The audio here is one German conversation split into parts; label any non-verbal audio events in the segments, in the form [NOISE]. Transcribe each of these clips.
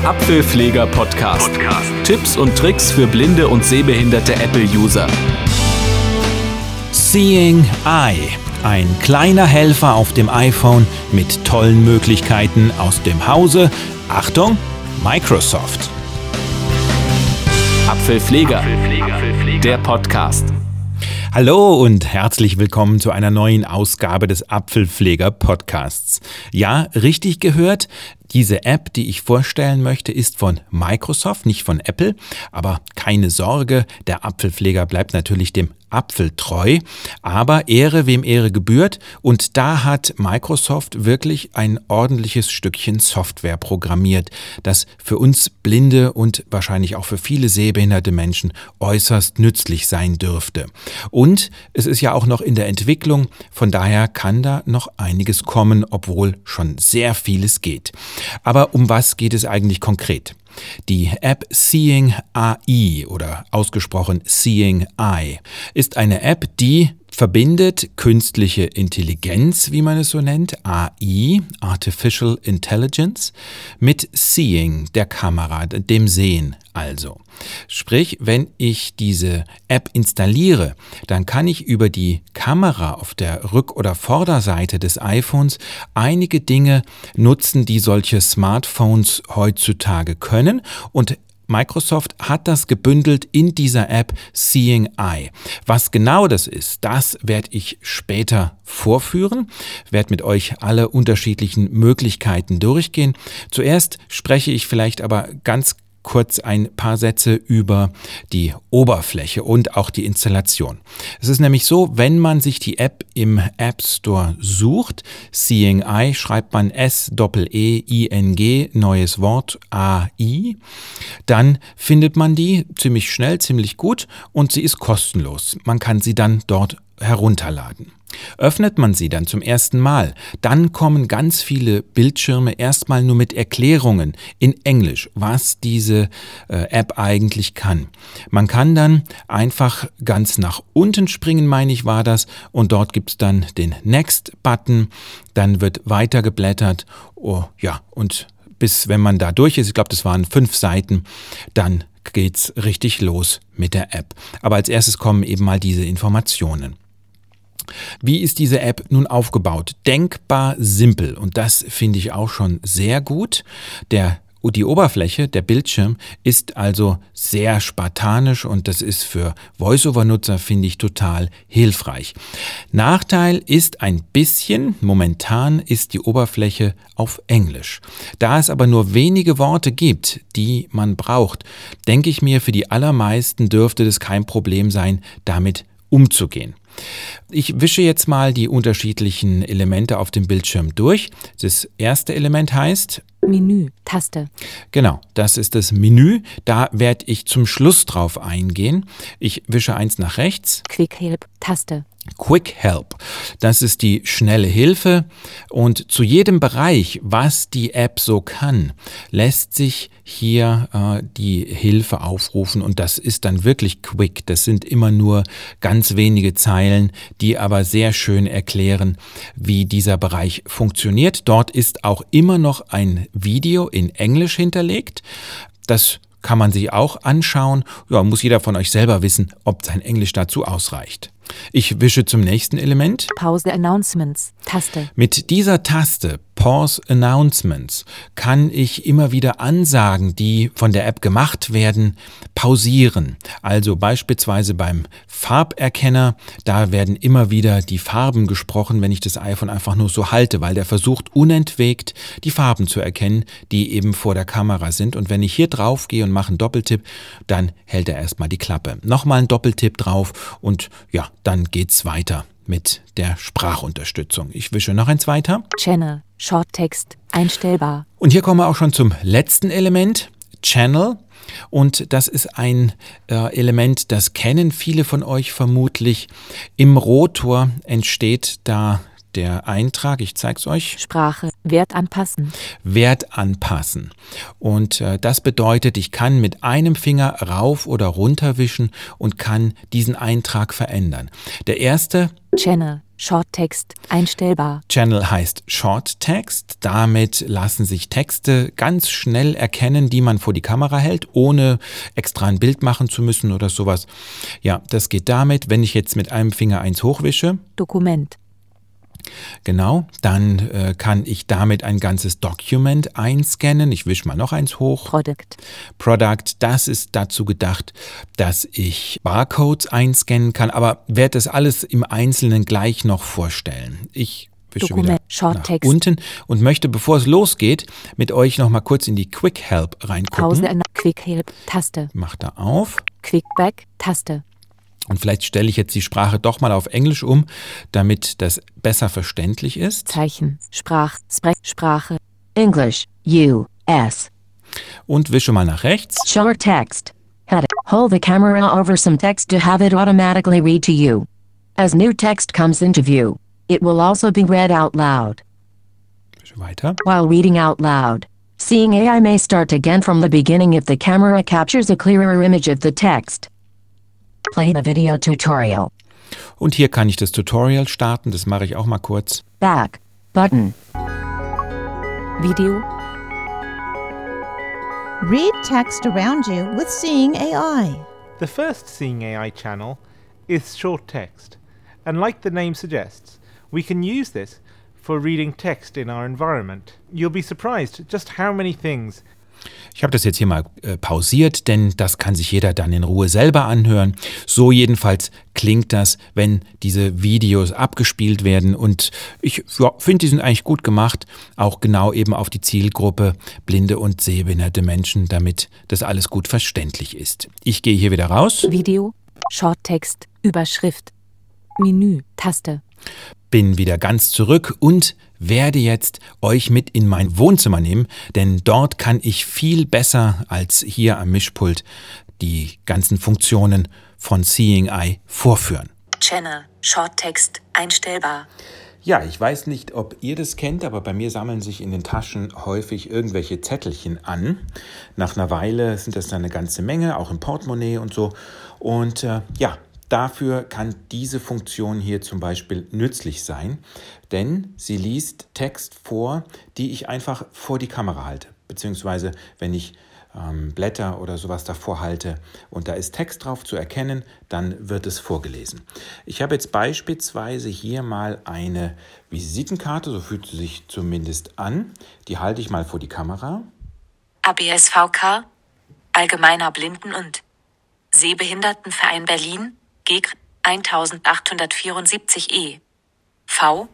Der Apfelpfleger Podcast. Podcast. Tipps und Tricks für blinde und sehbehinderte Apple-User. Seeing Eye. Ein kleiner Helfer auf dem iPhone mit tollen Möglichkeiten aus dem Hause. Achtung, Microsoft. Apfelpfleger. Apfelpfleger. Der Podcast. Hallo und herzlich willkommen zu einer neuen Ausgabe des Apfelpfleger Podcasts. Ja, richtig gehört, diese App, die ich vorstellen möchte, ist von Microsoft, nicht von Apple. Aber keine Sorge, der Apfelpfleger bleibt natürlich dem Apfel treu. Aber Ehre, wem Ehre gebührt. Und da hat Microsoft wirklich ein ordentliches Stückchen Software programmiert, das für uns Blinde und wahrscheinlich auch für viele sehbehinderte Menschen äußerst nützlich sein dürfte. Und es ist ja auch noch in der Entwicklung. Von daher kann da noch einiges kommen, obwohl schon sehr vieles geht. Aber um was geht es eigentlich konkret? Die App Seeing AI oder ausgesprochen Seeing Eye ist eine App, die verbindet künstliche Intelligenz, wie man es so nennt, AI, Artificial Intelligence, mit Seeing, der Kamera, dem Sehen also. Sprich, wenn ich diese App installiere, dann kann ich über die Kamera auf der Rück- oder Vorderseite des iPhones einige Dinge nutzen, die solche Smartphones heutzutage können und Microsoft hat das gebündelt in dieser App Seeing Eye. Was genau das ist, das werde ich später vorführen, werde mit euch alle unterschiedlichen Möglichkeiten durchgehen. Zuerst spreche ich vielleicht aber ganz kurz ein paar Sätze über die Oberfläche und auch die Installation. Es ist nämlich so, wenn man sich die App im App Store sucht, Seeing Eye schreibt man S-E-E-I-N-G, neues Wort A-I, dann findet man die ziemlich schnell, ziemlich gut und sie ist kostenlos. Man kann sie dann dort herunterladen. Öffnet man sie dann zum ersten Mal, dann kommen ganz viele Bildschirme erstmal nur mit Erklärungen in Englisch, was diese äh, App eigentlich kann. Man kann dann einfach ganz nach unten springen, meine ich war das, und dort gibt es dann den Next-Button, dann wird weiter geblättert, oh, ja, und bis wenn man da durch ist, ich glaube, das waren fünf Seiten, dann geht's richtig los mit der App. Aber als erstes kommen eben mal diese Informationen. Wie ist diese App nun aufgebaut? Denkbar simpel und das finde ich auch schon sehr gut. Der die Oberfläche, der Bildschirm, ist also sehr spartanisch und das ist für Voiceover-Nutzer, finde ich, total hilfreich. Nachteil ist ein bisschen, momentan ist die Oberfläche auf Englisch. Da es aber nur wenige Worte gibt, die man braucht, denke ich mir, für die allermeisten dürfte das kein Problem sein, damit umzugehen. Ich wische jetzt mal die unterschiedlichen Elemente auf dem Bildschirm durch. Das erste Element heißt Menü, Taste. Genau, das ist das Menü. Da werde ich zum Schluss drauf eingehen. Ich wische eins nach rechts. Quick Help, Taste. Quick Help. Das ist die schnelle Hilfe und zu jedem Bereich, was die App so kann, lässt sich hier äh, die Hilfe aufrufen und das ist dann wirklich quick. Das sind immer nur ganz wenige Zeilen, die aber sehr schön erklären, wie dieser Bereich funktioniert. Dort ist auch immer noch ein Video in Englisch hinterlegt. Das kann man sich auch anschauen. Ja, muss jeder von euch selber wissen, ob sein Englisch dazu ausreicht. Ich wische zum nächsten Element. Pause Announcements. Taste. Mit dieser Taste Pause Announcements kann ich immer wieder Ansagen, die von der App gemacht werden, pausieren. Also beispielsweise beim Farberkenner, da werden immer wieder die Farben gesprochen, wenn ich das iPhone einfach nur so halte, weil der versucht unentwegt die Farben zu erkennen, die eben vor der Kamera sind. Und wenn ich hier drauf gehe und mache einen Doppeltipp, dann hält er erstmal die Klappe. Nochmal einen Doppeltipp drauf und ja, dann geht's weiter mit der Sprachunterstützung. Ich wische noch eins weiter. Channel, Shorttext, einstellbar. Und hier kommen wir auch schon zum letzten Element, Channel. Und das ist ein äh, Element, das kennen viele von euch vermutlich. Im Rotor entsteht da der Eintrag, ich zeige es euch. Sprache, Wert anpassen. Wert anpassen. Und äh, das bedeutet, ich kann mit einem Finger rauf oder runter wischen und kann diesen Eintrag verändern. Der erste Channel, Shorttext, einstellbar. Channel heißt Short Text. Damit lassen sich Texte ganz schnell erkennen, die man vor die Kamera hält, ohne extra ein Bild machen zu müssen oder sowas. Ja, das geht damit, wenn ich jetzt mit einem Finger eins hochwische. Dokument, Genau, dann äh, kann ich damit ein ganzes Document einscannen. Ich wische mal noch eins hoch. Product, Product, das ist dazu gedacht, dass ich Barcodes einscannen kann, aber werde das alles im Einzelnen gleich noch vorstellen. Ich wische Dokument, wieder nach unten und möchte, bevor es losgeht, mit euch noch mal kurz in die Quick Help reingucken. Pause, ändern, Quick Help, Taste, Mach da auf. Quick Back, Taste, Und vielleicht stelle ich jetzt die Sprache doch mal auf Englisch um, damit das besser verständlich ist. Zeichen, Sprach, Sprech, Sprache, English, U.S. Und wische mal nach rechts. Short text. Hold the camera over some text to have it automatically read to you. As new text comes into view, it will also be read out loud. Wische weiter. While reading out loud, seeing AI may start again from the beginning if the camera captures a clearer image of the text. Play the video tutorial. Und hier kann ich das Tutorial starten. Das mache ich auch mal kurz. Back. Button. Video, Read text around you with Seeing AI. The first Seeing AI channel is short text, and like the name suggests, we can use this for reading text in our environment. You'll be surprised just how many things Ich habe das jetzt hier mal äh, pausiert, denn das kann sich jeder dann in Ruhe selber anhören. So jedenfalls klingt das, wenn diese Videos abgespielt werden. Und ich ja, finde, die sind eigentlich gut gemacht, auch genau eben auf die Zielgruppe blinde und sehbehinderte Menschen, damit das alles gut verständlich ist. Ich gehe hier wieder raus. Video, Shorttext, Überschrift, Menü, Taste, bin wieder ganz zurück und werde jetzt euch mit in mein Wohnzimmer nehmen, denn dort kann ich viel besser als hier am Mischpult die ganzen Funktionen von Seeing Eye vorführen. Channel, Shorttext, einstellbar. Ja, ich weiß nicht, ob ihr das kennt, aber bei mir sammeln sich in den Taschen häufig irgendwelche Zettelchen an. Nach einer Weile sind das dann eine ganze Menge, auch im Portemonnaie und so. Und äh, ja, Dafür kann diese Funktion hier zum Beispiel nützlich sein, denn sie liest Text vor, die ich einfach vor die Kamera halte. Beziehungsweise, wenn ich ähm, Blätter oder sowas davor halte und da ist Text drauf zu erkennen, dann wird es vorgelesen. Ich habe jetzt beispielsweise hier mal eine Visitenkarte, so fühlt sie sich zumindest an. Die halte ich mal vor die Kamera. ABSVK, Allgemeiner Blinden- und Sehbehindertenverein Berlin, GEG 1874 E. V.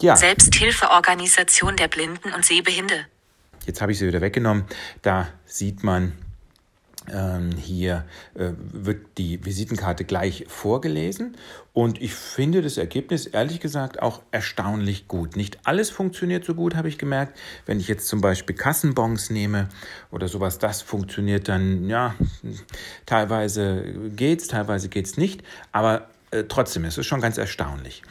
Ja, Selbsthilfeorganisation der Blinden und Sehbehinde. Jetzt habe ich sie wieder weggenommen. Da sieht man, hier äh, wird die Visitenkarte gleich vorgelesen. Und ich finde das Ergebnis ehrlich gesagt auch erstaunlich gut. Nicht alles funktioniert so gut, habe ich gemerkt. Wenn ich jetzt zum Beispiel Kassenbons nehme oder sowas, das funktioniert dann, ja, teilweise geht's, teilweise geht's nicht. Aber äh, trotzdem, es ist schon ganz erstaunlich.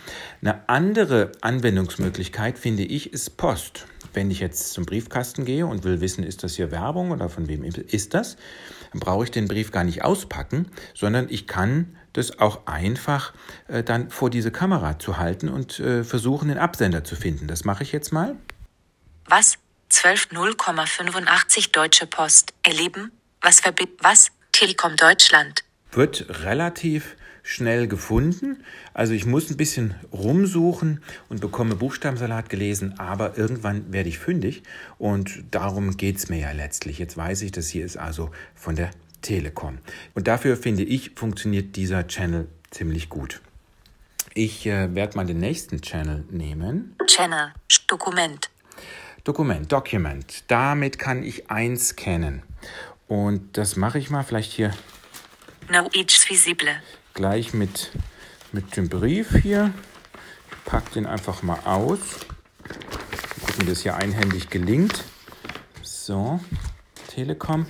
Eine andere Anwendungsmöglichkeit, finde ich, ist Post. Wenn ich jetzt zum Briefkasten gehe und will wissen, ist das hier Werbung oder von wem ist das, dann brauche ich den Brief gar nicht auspacken, sondern ich kann das auch einfach äh, dann vor diese Kamera zu halten und äh, versuchen, den Absender zu finden. Das mache ich jetzt mal. Was? 12.0,85 Deutsche Post. Erleben? Was verbindet? Was? Telekom Deutschland. wird relativ schnell gefunden. Also ich muss ein bisschen rumsuchen und bekomme Buchstabensalat gelesen, aber irgendwann werde ich fündig und darum geht es mir ja letztlich. Jetzt weiß ich, das hier ist also von der Telekom. Und dafür finde ich, funktioniert dieser Channel ziemlich gut. Ich äh, werde mal den nächsten Channel nehmen. Channel, Dokument. Dokument, Document. Damit kann ich einscannen. Und das mache ich mal vielleicht hier No each visible. Gleich mit, mit dem Brief hier. Ich packe den einfach mal aus. Gucken, wie das hier einhändig gelingt. So, Telekom.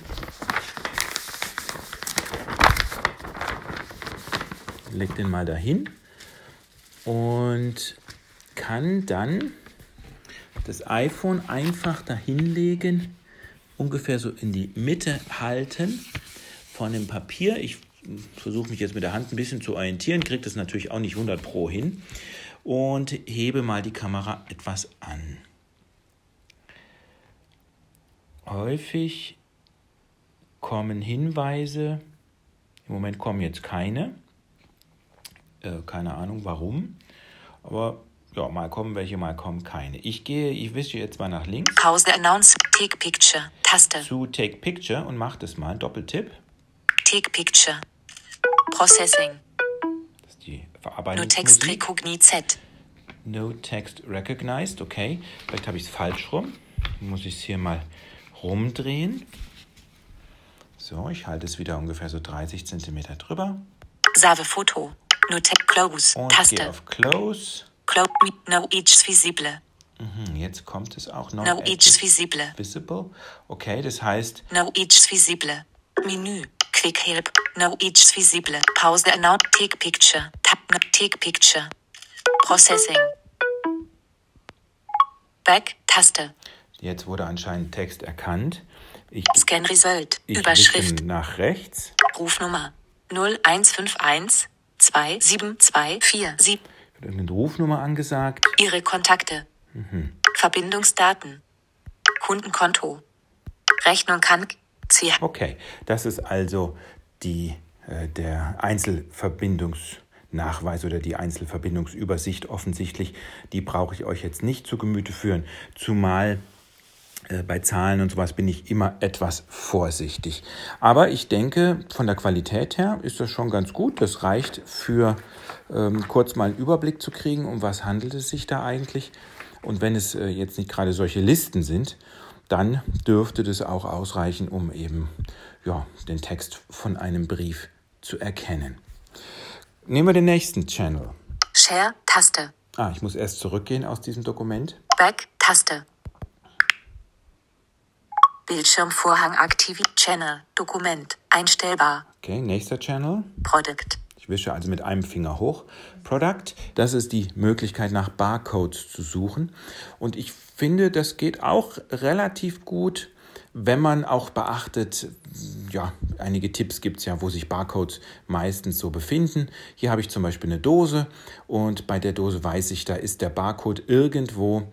Leg den mal dahin. Und kann dann das iPhone einfach dahinlegen, ungefähr so in die Mitte halten von dem Papier. Ich versuche mich jetzt mit der Hand ein bisschen zu orientieren, kriege das natürlich auch nicht 100 Pro hin und hebe mal die Kamera etwas an. Häufig kommen Hinweise, im Moment kommen jetzt keine, äh, keine Ahnung warum, aber ja, mal kommen welche, mal kommen keine. Ich gehe, ich wische jetzt mal nach links. Pause Announce. Take Picture. Taste. Zu Take Picture und mache das mal. Doppeltipp. Take Picture. Processing. Das ist die No Verarbeitung. Text Recognize Z. No Text Recognized, okay. Vielleicht habe ich es falsch rum. Muss ich es hier mal rumdrehen. So, ich halte es wieder ungefähr so 30 cm drüber. Save Foto. No Text Close. Und gehe Taste. auf Close. Close. No Each Visible. Hm, jetzt kommt es auch noch. No Visible. Visible. Okay, das heißt, No Each Visible. Menü. Quick Help. No Each Visible. Pause Announce. Take Picture. No Take Picture. Processing. Back. Taste. jetzt wurde anscheinend Text erkannt. Ich, Scan Result. ich Überschrift. nach rechts. Rufnummer 0151 27247. Wird eine Rufnummer angesagt. Ihre Kontakte. Verbindungsdaten. Kundenkonto. Rechnung kann. Sie Okay, das ist also die, äh, der Einzelverbindungsnachweis oder die Einzelverbindungsübersicht offensichtlich. Die brauche ich euch jetzt nicht zu Gemüte führen, zumal äh, bei Zahlen und sowas bin ich immer etwas vorsichtig. Aber ich denke, von der Qualität her ist das schon ganz gut. Das reicht für ähm, kurz mal einen Überblick zu kriegen, um was handelt es sich da eigentlich. Und wenn es äh, jetzt nicht gerade solche Listen sind, dann dürfte das auch ausreichen, um eben ja, den Text von einem Brief zu erkennen. Nehmen wir den nächsten Channel. Share. Taste. Ah, ich muss erst zurückgehen aus diesem Dokument. Back. Taste. Bildschirmvorhang aktiv. Channel. Dokument. Einstellbar. Okay, nächster Channel. Product. Ich wische also mit einem Finger hoch. Product, das ist die Möglichkeit nach Barcodes zu suchen. Und ich finde, das geht auch relativ gut, wenn man auch beachtet, ja, einige Tipps gibt es ja, wo sich Barcodes meistens so befinden. Hier habe ich zum Beispiel eine Dose und bei der Dose weiß ich, da ist der Barcode irgendwo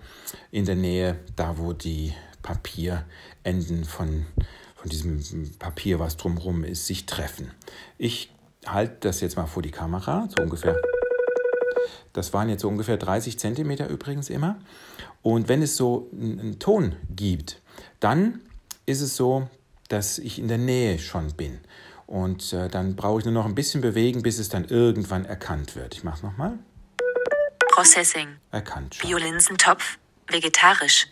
in der Nähe, da wo die Papierenden von, von diesem Papier, was drumherum ist, sich treffen. Ich halte das jetzt mal vor die Kamera, so ungefähr. Das waren jetzt so ungefähr 30 Zentimeter übrigens immer. Und wenn es so einen Ton gibt, dann ist es so, dass ich in der Nähe schon bin. Und äh, dann brauche ich nur noch ein bisschen bewegen, bis es dann irgendwann erkannt wird. Ich mache es nochmal. Processing. Erkannt schon. Biolinsentopf. Vegetarisch.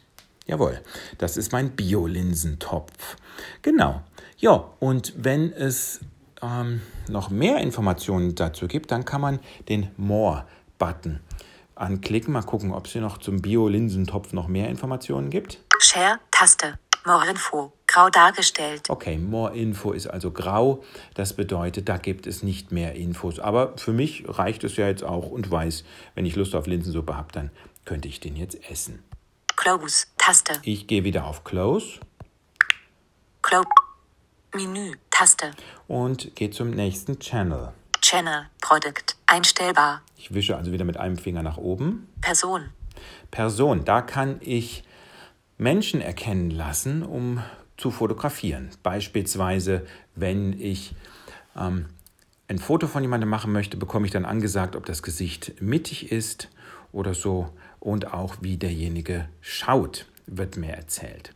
Jawohl, das ist mein Biolinsentopf. Genau. Ja, und wenn es ähm, noch mehr Informationen dazu gibt, dann kann man den More-Button anklicken. Mal gucken, ob es hier noch zum Biolinsentopf noch mehr Informationen gibt. Share. Taste. More Info. Grau dargestellt. Okay, More Info ist also grau. Das bedeutet, da gibt es nicht mehr Infos. Aber für mich reicht es ja jetzt auch und weiß, wenn ich Lust auf Linsensuppe habe, dann könnte ich den jetzt essen. Close. Taste. Ich gehe wieder auf Close Close. Menü. Taste. und gehe zum nächsten Channel. Channel. Product. Einstellbar. Ich wische also wieder mit einem Finger nach oben. Person. Person, da kann ich Menschen erkennen lassen, um zu fotografieren. Beispielsweise, wenn ich ähm, ein Foto von jemandem machen möchte, bekomme ich dann angesagt, ob das Gesicht mittig ist oder so und auch wie derjenige schaut, wird mir erzählt.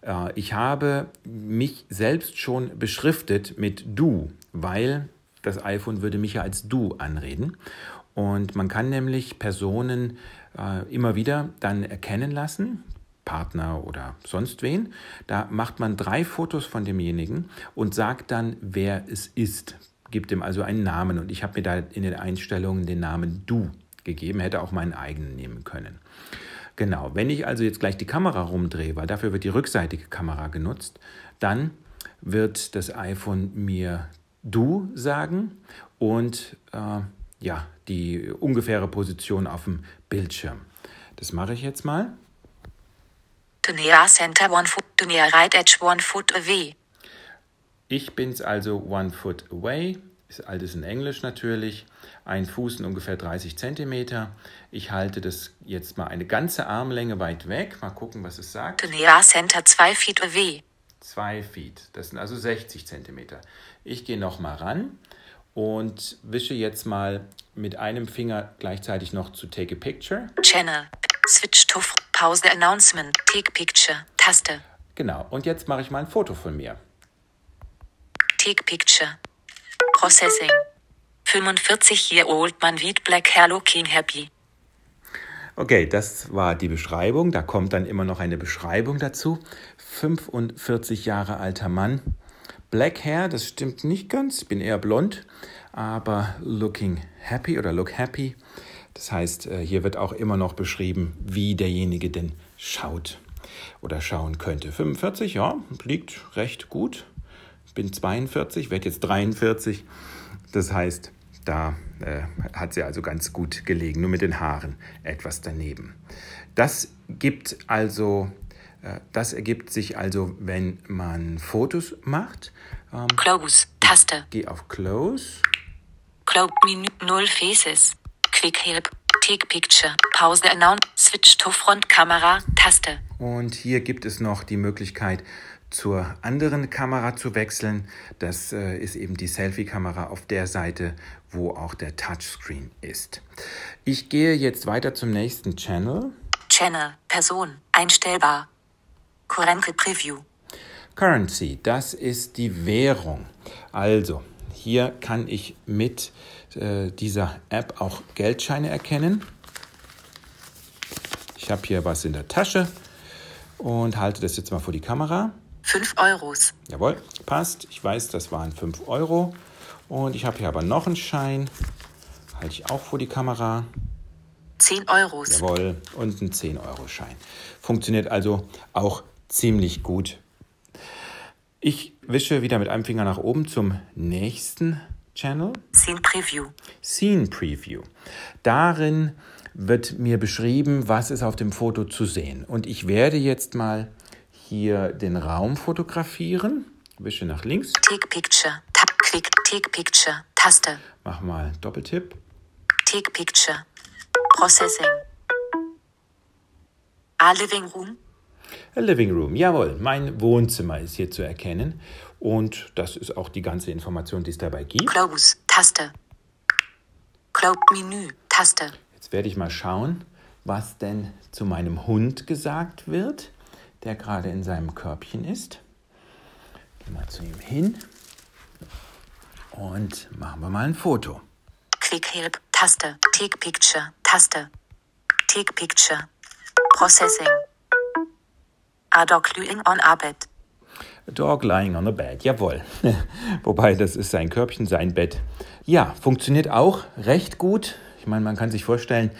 Äh, Ich habe mich selbst schon beschriftet mit du, weil das iPhone würde mich ja als du anreden. Und man kann nämlich Personen äh, immer wieder dann erkennen lassen, Partner oder sonst wen. Da macht man drei Fotos von demjenigen und sagt dann, wer es ist. Gibt ihm also einen Namen. Und ich habe mir da in den Einstellungen den Namen du gegeben, hätte auch meinen eigenen nehmen können. Genau, wenn ich also jetzt gleich die Kamera rumdrehe, weil dafür wird die rückseitige Kamera genutzt, dann wird das iPhone mir du sagen und äh, ja, die ungefähre Position auf dem Bildschirm. Das mache ich jetzt mal. Center one foot, right edge one foot away. Ich bin's also one foot away. Ist alles in Englisch natürlich. Ein Fuß in ungefähr 30 Zentimeter. Ich halte das jetzt mal eine ganze Armlänge weit weg. Mal gucken, was es sagt. Center zwei feet away. Zwei Feet. Das sind also 60 Zentimeter. Ich gehe noch mal ran und wische jetzt mal mit einem Finger gleichzeitig noch zu Take a Picture. Channel. Switch to Pause Announcement. Take picture. Taste. Genau. Und jetzt mache ich mal ein Foto von mir. Take picture. Processing. 45 year old man with black hair looking happy. Okay, das war die Beschreibung. Da kommt dann immer noch eine Beschreibung dazu. 45 Jahre alter Mann. Black Hair, das stimmt nicht ganz. Ich bin eher blond, aber looking happy oder look happy. Das heißt, äh, hier wird auch immer noch beschrieben, wie derjenige denn schaut oder schauen könnte. 45, ja, liegt recht gut. Bin 42, werde jetzt 43. Das heißt, da äh, hat sie also ganz gut gelegen, nur mit den Haaren etwas daneben. Das gibt also, das ergibt sich also, wenn man Fotos macht. Ähm, Close. Taste. geh auf Close. Close Menü. Null Faces. Quick Help. Take picture. Pause Announce. Switch to Front Kamera. Taste. Und hier gibt es noch die Möglichkeit, zur anderen Kamera zu wechseln. Das äh, ist eben die Selfie-Kamera auf der Seite, wo auch der Touchscreen ist. Ich gehe jetzt weiter zum nächsten Channel. Channel. Person. Einstellbar. Current Preview. Currency, das ist die Währung. Also, hier kann ich mit äh, dieser App auch Geldscheine erkennen. Ich habe hier was in der Tasche und halte das jetzt mal vor die Kamera. 5 Euros. Jawohl, passt. Ich weiß, das waren 5 Euro. Und ich habe hier aber noch einen Schein. Halte ich auch vor die Kamera. 10 Euros. Jawohl, und ein 10-Euro-Schein. Funktioniert also auch ziemlich gut. Ich wische wieder mit einem Finger nach oben zum nächsten Channel. Scene Preview. Scene Preview. Darin wird mir beschrieben, was ist auf dem Foto zu sehen. Und ich werde jetzt mal hier den Raum fotografieren. Wische nach links. Take Picture. Tab Quick. Take Picture. Taste. Mach mal Doppeltipp. Take Picture. Processing. A Living Room. A Living Room, jawohl, mein Wohnzimmer ist hier zu erkennen. Und das ist auch die ganze Information, die es dabei gibt. Close. Taste. Close Menü. Taste. Jetzt werde ich mal schauen, was denn zu meinem Hund gesagt wird, der gerade in seinem Körbchen ist. Gehen wir zu ihm hin und machen wir mal ein Foto. Quick Help. Taste. Take Picture. Taste. Take Picture. Processing. A dog lying on a bed. A dog lying on a bed, jawohl. [LAUGHS] Wobei, das ist sein Körbchen, sein Bett. Ja, funktioniert auch recht gut. Ich meine, man kann sich vorstellen,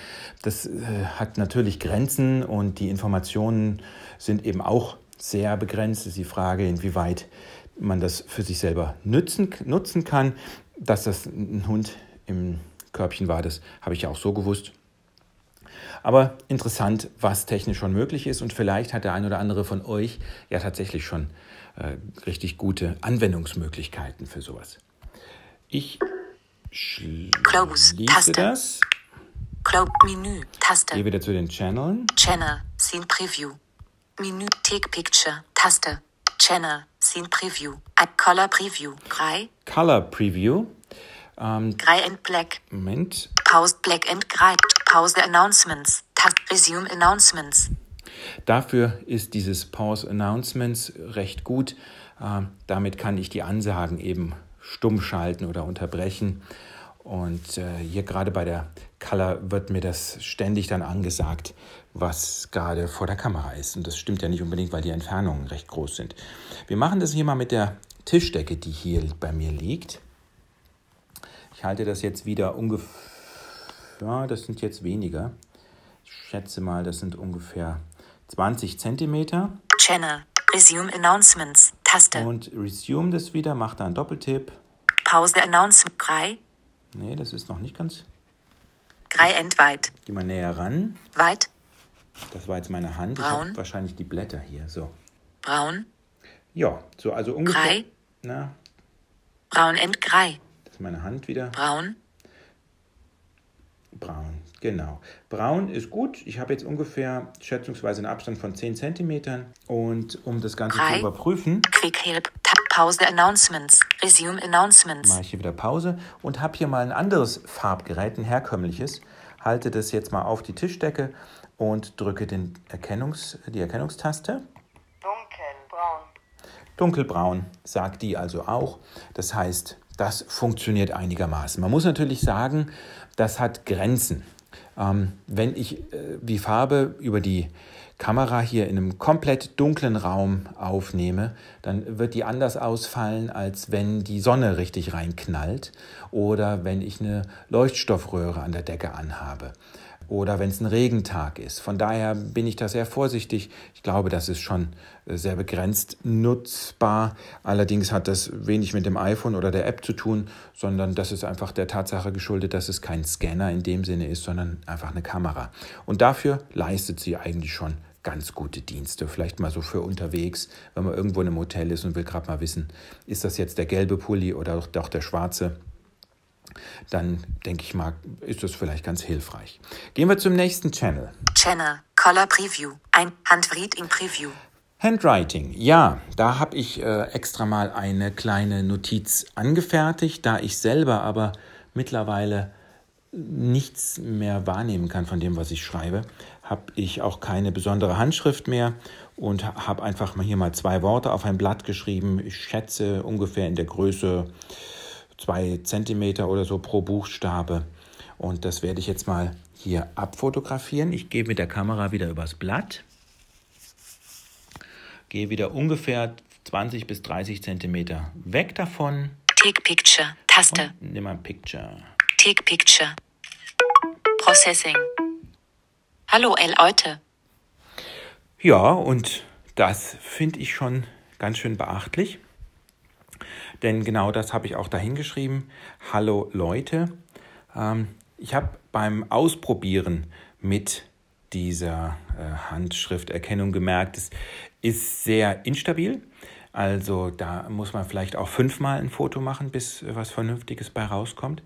das äh, hat natürlich Grenzen und die Informationen sind eben auch sehr begrenzt. Es ist die Frage, inwieweit man das für sich selber nutzen, nutzen kann. Dass das ein Hund im Körbchen war, das habe ich ja auch so gewusst. Aber interessant, was technisch schon möglich ist und vielleicht hat der ein oder andere von euch ja tatsächlich schon äh, richtig gute Anwendungsmöglichkeiten für sowas. Ich Close. schließe Taste. das, Close Menü. Taste. gehe wieder zu den Channeln. Channel. Scene Preview. Menü. Take Picture. Taste. Channel. Scene Preview. App Color Preview. 3. Color Preview. Grey and Black. Moment, Pause Black and Grey. Pause Announcements. Tast Resume Announcements. Dafür ist dieses Pause Announcements recht gut. Ähm, damit kann ich die Ansagen eben stumm schalten oder unterbrechen. Und äh, hier gerade bei der Color wird mir das ständig dann angesagt, was gerade vor der Kamera ist. Und das stimmt ja nicht unbedingt, weil die Entfernungen recht groß sind. Wir machen das hier mal mit der Tischdecke, die hier bei mir liegt. Ich halte das jetzt wieder ungefähr, ja, das sind jetzt weniger. Ich schätze mal, das sind ungefähr 20 Zentimeter. Channel. Resume Announcements. Taste. Und resume das wieder, mache da einen Doppeltipp. Pause Announcement. 3. Nee, das ist noch nicht ganz. Grei entweit. Geh mal näher ran. Weit. Das war jetzt meine Hand. Ich Braun. habe wahrscheinlich die Blätter hier. So. Braun. Ja, so also ungefähr. Grei. Na, Braun entgrei. das ist meine Hand wieder. Braun. Braun, genau. Braun ist gut. Ich habe jetzt ungefähr schätzungsweise einen Abstand von 10 cm. Und um das Ganze Drei. zu überprüfen, Quick Help. Tab Pause Announcements. Resume Announcements. mache ich hier wieder Pause und habe hier mal ein anderes Farbgerät, ein herkömmliches. Halte das jetzt mal auf die Tischdecke und drücke den Erkennungs-, die Erkennungstaste. Dunkelbraun. Dunkelbraun sagt die also auch. Das heißt, das funktioniert einigermaßen. Man muss natürlich sagen, das hat Grenzen. Ähm, wenn ich äh, die Farbe über die Kamera hier in einem komplett dunklen Raum aufnehme, dann wird die anders ausfallen, als wenn die Sonne richtig reinknallt oder wenn ich eine Leuchtstoffröhre an der Decke anhabe oder wenn es ein Regentag ist. Von daher bin ich da sehr vorsichtig. Ich glaube, das ist schon äh, sehr begrenzt nutzbar. Allerdings hat das wenig mit dem iPhone oder der App zu tun, sondern das ist einfach der Tatsache geschuldet, dass es kein Scanner in dem Sinne ist, sondern einfach eine Kamera. Und dafür leistet sie eigentlich schon ganz gute Dienste. Vielleicht mal so für unterwegs, wenn man irgendwo in einem Hotel ist und will gerade mal wissen, ist das jetzt der gelbe Pulli oder doch der schwarze dann denke ich mal, ist das vielleicht ganz hilfreich. Gehen wir zum nächsten Channel. Channel. Color Preview. Ein Handreading Preview. Handwriting. Ja, da habe ich äh, extra mal eine kleine Notiz angefertigt, da ich selber aber mittlerweile nichts mehr wahrnehmen kann von dem, was ich schreibe, habe ich auch keine besondere Handschrift mehr und habe einfach mal hier mal zwei Worte auf ein Blatt geschrieben. Ich schätze ungefähr in der Größe zwei Zentimeter oder so pro Buchstabe. Und das werde ich jetzt mal hier abfotografieren. Ich gehe mit der Kamera wieder übers Blatt. Gehe wieder ungefähr 20 bis 30 Zentimeter weg davon. Take Picture. Taste. Nimm mal ein Picture. Take Picture. Processing. Hallo El Leute. Ja, und das finde ich schon ganz schön beachtlich. Denn genau das habe ich auch dahin geschrieben. Hallo Leute. Ähm, ich habe beim Ausprobieren mit dieser äh, Handschrifterkennung gemerkt, es ist sehr instabil. Also da muss man vielleicht auch fünfmal ein Foto machen, bis was Vernünftiges bei rauskommt.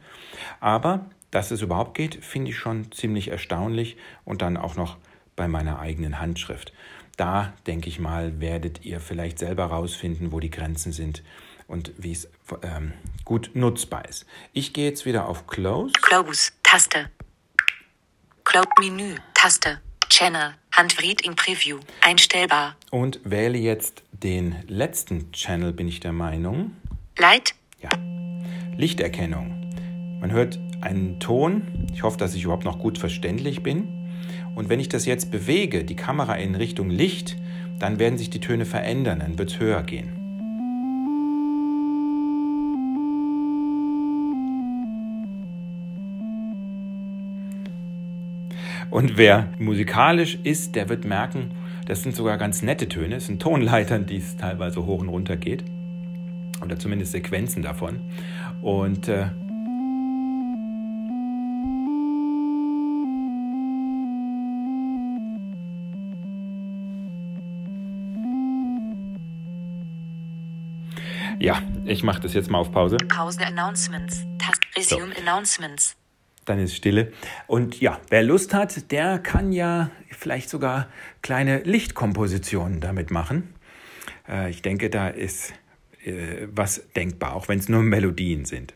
Aber dass es überhaupt geht, finde ich schon ziemlich erstaunlich und dann auch noch bei meiner eigenen Handschrift. Da denke ich mal, werdet ihr vielleicht selber rausfinden, wo die Grenzen sind und wie es ähm, gut nutzbar ist. Ich gehe jetzt wieder auf Close. Close. Taste. Close Menü. Taste. Channel. Handreading Preview. Einstellbar. und wähle jetzt den letzten Channel, bin ich der Meinung. Light. Ja, Lichterkennung. Man hört einen Ton. Ich hoffe, dass ich überhaupt noch gut verständlich bin. Und wenn ich das jetzt bewege, die Kamera in Richtung Licht, dann werden sich die Töne verändern, dann wird es höher gehen. Und wer musikalisch ist, der wird merken, das sind sogar ganz nette Töne. Es sind Tonleitern, die es teilweise hoch und runter geht. Oder zumindest Sequenzen davon. Und äh, ja, ich mache das jetzt mal auf Pause. Pause Announcements. Taste. Resume Announcements. Dann ist Stille. Und ja, wer Lust hat, der kann ja vielleicht sogar kleine Lichtkompositionen damit machen. Äh, ich denke, da ist äh, was denkbar, auch wenn es nur Melodien sind.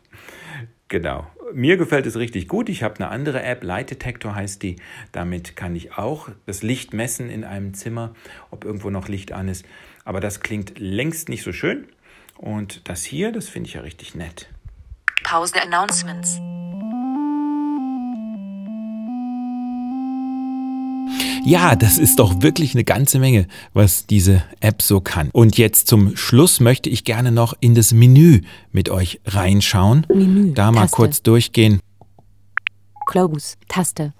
Genau. Mir gefällt es richtig gut. Ich habe eine andere App, Light Detector heißt die. Damit kann ich auch das Licht messen in einem Zimmer, ob irgendwo noch Licht an ist. Aber das klingt längst nicht so schön. Und das hier, das finde ich ja richtig nett. Pause Announcements. Ja, das ist doch wirklich eine ganze Menge, was diese App so kann. Und jetzt zum Schluss möchte ich gerne noch in das Menü mit euch reinschauen. Menü, Da mal Taste. kurz durchgehen. Close. Taste.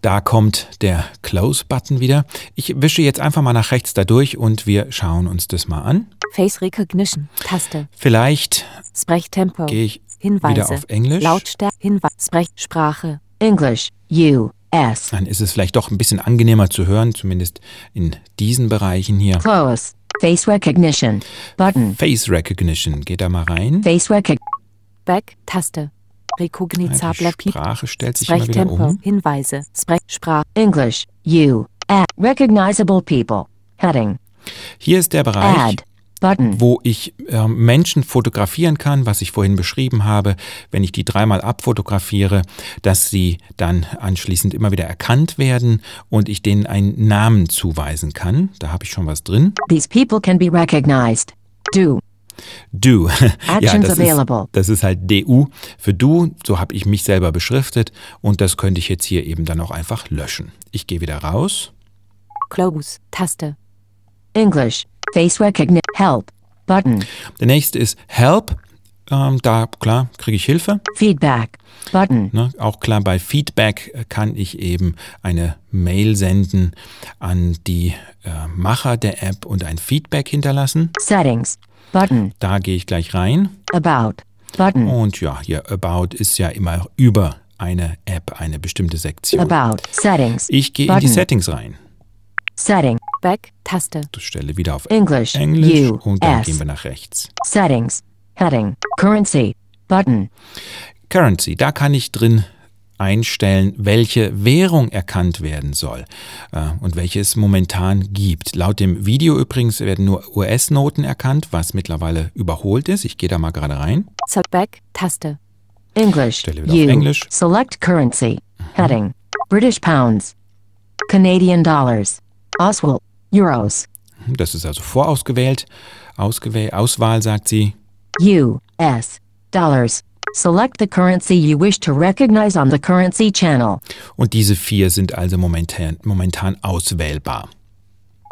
Da kommt der Close-Button wieder. Ich wische jetzt einfach mal nach rechts da durch und wir schauen uns das mal an. Face Recognition. Taste. Vielleicht Sprechtempo. gehe ich Hinweise. wieder auf Englisch. Lautstärke. Hinweis. Sprechsprache. English, U.S. Dann ist es vielleicht doch ein bisschen angenehmer zu hören, zumindest in diesen Bereichen hier. Close. Face recognition. Button. Face Recognition, geht da mal rein. Face recognition. Back, Taste. Recognizabler Die Piep. Sprache stellt sich immer wieder Sprechtempo, um. Hinweise, Sprech, Sprach, English, U. At. Recognizable people. Heading. Hier ist der Bereich, Add. Button. wo ich äh, Menschen fotografieren kann, was ich vorhin beschrieben habe, wenn ich die dreimal abfotografiere, dass sie dann anschließend immer wieder erkannt werden und ich denen einen Namen zuweisen kann. Da habe ich schon was drin. These people can be recognized. Do. Du. [LAUGHS] ja, Actions das available. Ist, das ist halt DU für du. So habe ich mich selber beschriftet und das könnte ich jetzt hier eben dann auch einfach löschen. Ich gehe wieder raus. Close, Taste. English. Face recognition. Help. Button. Der nächste ist Help. Ähm, da, klar, kriege ich Hilfe. Feedback. Button. Ne? Auch klar, bei Feedback äh, kann ich eben eine Mail senden an die äh, Macher der App und ein Feedback hinterlassen. Settings. Button. Da gehe ich gleich rein. About. Button. Und ja, hier About ist ja immer über eine App eine bestimmte Sektion. About. Settings. Ich gehe in die. Settings rein. Setting. Back, Taste. Stelle wieder auf English. Englisch U. und dann S. gehen wir nach rechts. Settings. Heading. Currency. Button. Currency, da kann ich drin einstellen, welche Währung erkannt werden soll äh, und welche es momentan gibt. Laut dem Video übrigens werden nur US-Noten erkannt, was mittlerweile überholt ist. Ich gehe da mal gerade rein. Back, Taste. English. Stelle wieder auf U. Englisch. Select currency. Heading. British pounds. Canadian dollars. Oswald. Euros. Das ist also vorausgewählt. Ausgewäh Auswahl sagt sie. U.S. dollars. Select the currency you wish to recognize on the currency channel. Und diese vier sind also momentan, momentan auswählbar.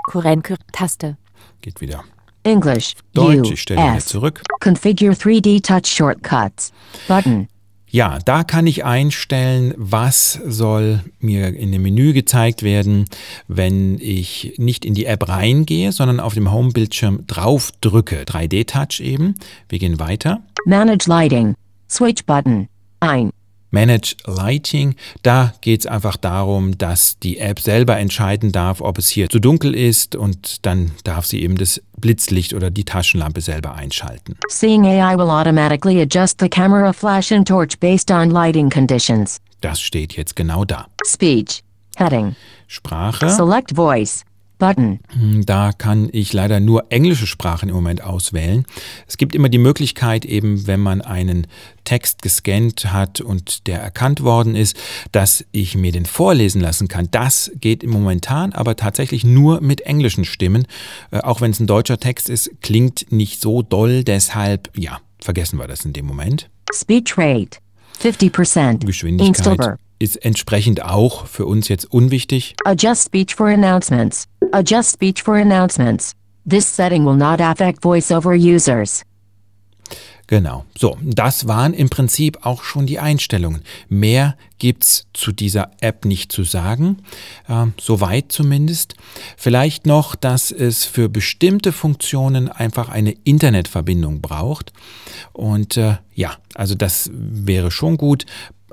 Kurenke, Taste. Geht wieder English. Deutsch. Ich stelle wieder zurück. Configure 3D touch shortcuts. Button. Ja, da kann ich einstellen, was soll mir in dem Menü gezeigt werden, wenn ich nicht in die App reingehe, sondern auf dem Home-Bildschirm drauf drücke. 3D-Touch eben. Wir gehen weiter. Manage lighting. Switch button. Ein. Manage Lighting. Da geht es einfach darum, dass die App selber entscheiden darf, ob es hier zu dunkel ist und dann darf sie eben das Blitzlicht oder die Taschenlampe selber einschalten. Seeing AI will automatically adjust the camera flash and torch based on lighting conditions. Das steht jetzt genau da. Speech. Heading. Sprache. Select voice. Button. Da kann ich leider nur englische Sprachen im Moment auswählen. Es gibt immer die Möglichkeit, eben wenn man einen Text gescannt hat und der erkannt worden ist, dass ich mir den vorlesen lassen kann. Das geht momentan aber tatsächlich nur mit englischen Stimmen. Äh, auch wenn es ein deutscher Text ist, klingt nicht so doll. Deshalb, ja, vergessen wir das in dem Moment. Speech rate. 50%. Geschwindigkeit. Ist entsprechend auch für uns jetzt unwichtig. Adjust speech for announcements. Adjust speech for announcements. This setting will not affect voiceover users. Genau. So, das waren im Prinzip auch schon die Einstellungen. Mehr gibt's zu dieser App nicht zu sagen, äh, soweit zumindest. Vielleicht noch, dass es für bestimmte Funktionen einfach eine Internetverbindung braucht. Und äh, ja, also das wäre schon gut.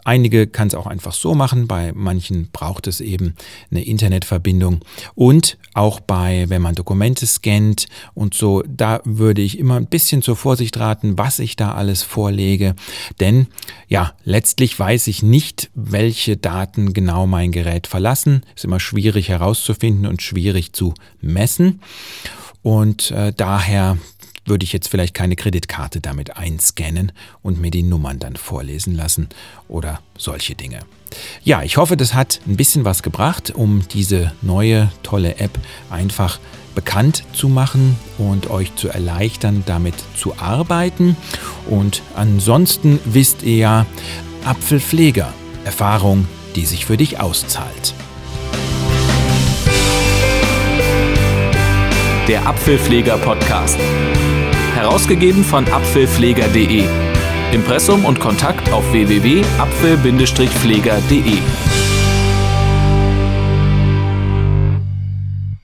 Einige kann es auch einfach so machen, bei manchen braucht es eben eine Internetverbindung. Und auch bei, wenn man Dokumente scannt und so, da würde ich immer ein bisschen zur Vorsicht raten, was ich da alles vorlege. Denn ja, letztlich weiß ich nicht, welche Daten genau mein Gerät verlassen. Ist immer schwierig herauszufinden und schwierig zu messen. Und äh, daher würde ich jetzt vielleicht keine Kreditkarte damit einscannen und mir die Nummern dann vorlesen lassen oder solche Dinge. Ja, ich hoffe, das hat ein bisschen was gebracht, um diese neue tolle App einfach bekannt zu machen und euch zu erleichtern, damit zu arbeiten. Und ansonsten wisst ihr ja, Apfelpfleger, Erfahrung, die sich für dich auszahlt. Der Apfelpfleger Podcast. Herausgegeben von apfelpfleger.de. Impressum und Kontakt auf www.apfel-pfleger.de.